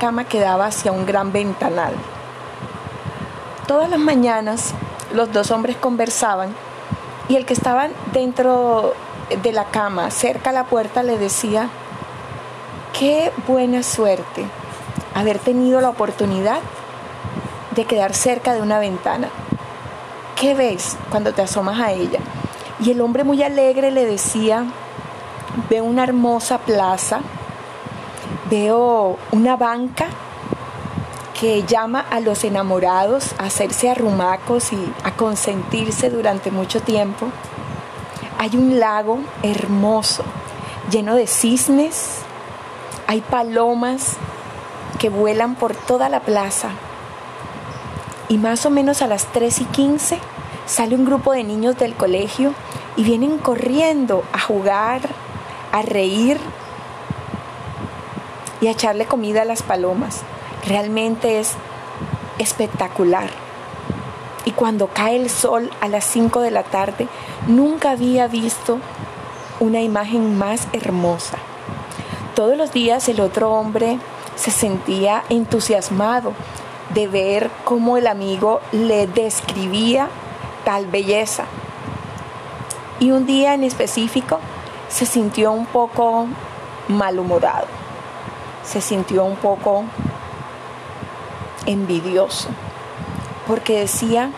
cama que daba hacia un gran ventanal. Todas las mañanas los dos hombres conversaban y el que estaba dentro de la cama, cerca a la puerta, le decía, qué buena suerte haber tenido la oportunidad de quedar cerca de una ventana. ¿Qué ves cuando te asomas a ella? Y el hombre muy alegre le decía, veo una hermosa plaza, veo una banca que llama a los enamorados a hacerse arrumacos y a consentirse durante mucho tiempo. Hay un lago hermoso, lleno de cisnes, hay palomas que vuelan por toda la plaza. Y más o menos a las 3 y 15 sale un grupo de niños del colegio y vienen corriendo a jugar, a reír y a echarle comida a las palomas realmente es espectacular. Y cuando cae el sol a las 5 de la tarde, nunca había visto una imagen más hermosa. Todos los días el otro hombre se sentía entusiasmado de ver cómo el amigo le describía tal belleza. Y un día en específico se sintió un poco malhumorado, se sintió un poco envidioso, porque decía,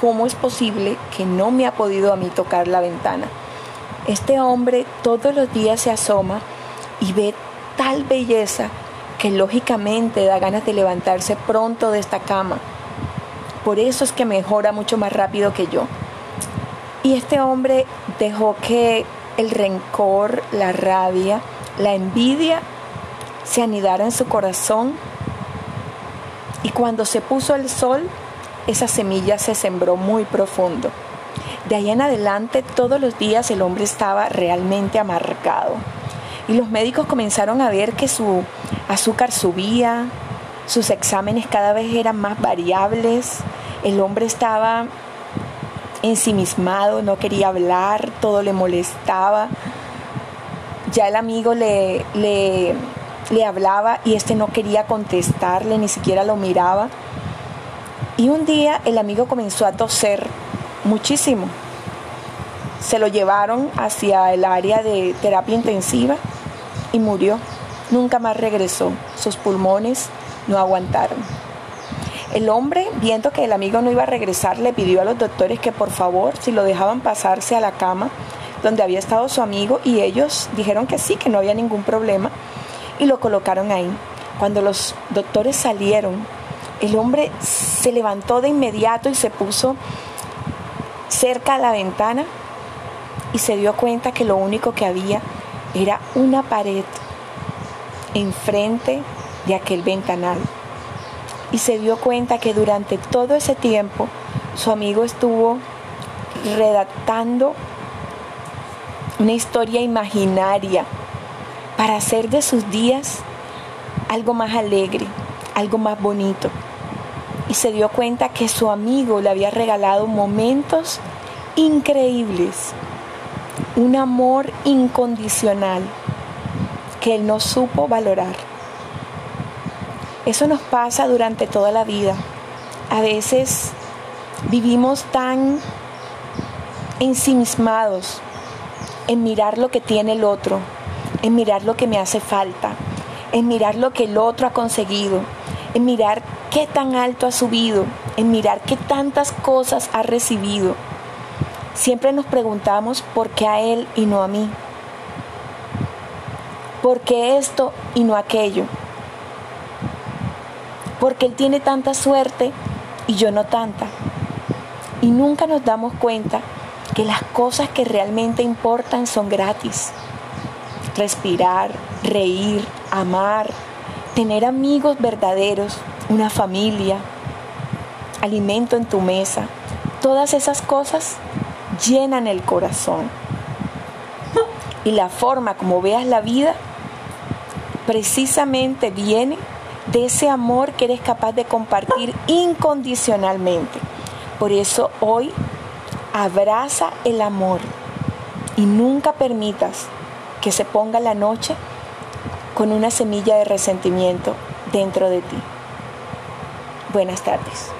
¿cómo es posible que no me ha podido a mí tocar la ventana? Este hombre todos los días se asoma y ve tal belleza que lógicamente da ganas de levantarse pronto de esta cama. Por eso es que mejora mucho más rápido que yo. Y este hombre dejó que el rencor, la rabia, la envidia se anidara en su corazón y cuando se puso el sol, esa semilla se sembró muy profundo. De ahí en adelante, todos los días el hombre estaba realmente amargado. Y los médicos comenzaron a ver que su azúcar subía, sus exámenes cada vez eran más variables, el hombre estaba ensimismado, no quería hablar, todo le molestaba. Ya el amigo le, le le hablaba y este no quería contestarle, ni siquiera lo miraba. Y un día el amigo comenzó a toser muchísimo. Se lo llevaron hacia el área de terapia intensiva y murió. Nunca más regresó. Sus pulmones no aguantaron. El hombre, viendo que el amigo no iba a regresar, le pidió a los doctores que por favor, si lo dejaban pasarse a la cama donde había estado su amigo, y ellos dijeron que sí, que no había ningún problema y lo colocaron ahí. Cuando los doctores salieron, el hombre se levantó de inmediato y se puso cerca a la ventana y se dio cuenta que lo único que había era una pared enfrente de aquel ventanal. Y se dio cuenta que durante todo ese tiempo su amigo estuvo redactando una historia imaginaria para hacer de sus días algo más alegre, algo más bonito. Y se dio cuenta que su amigo le había regalado momentos increíbles, un amor incondicional que él no supo valorar. Eso nos pasa durante toda la vida. A veces vivimos tan ensimismados en mirar lo que tiene el otro, en mirar lo que me hace falta, en mirar lo que el otro ha conseguido, en mirar qué tan alto ha subido, en mirar qué tantas cosas ha recibido. Siempre nos preguntamos por qué a él y no a mí. ¿Por qué esto y no aquello? Porque él tiene tanta suerte y yo no tanta. Y nunca nos damos cuenta que las cosas que realmente importan son gratis respirar, reír, amar, tener amigos verdaderos, una familia, alimento en tu mesa. Todas esas cosas llenan el corazón. Y la forma como veas la vida precisamente viene de ese amor que eres capaz de compartir incondicionalmente. Por eso hoy abraza el amor y nunca permitas que se ponga la noche con una semilla de resentimiento dentro de ti. Buenas tardes.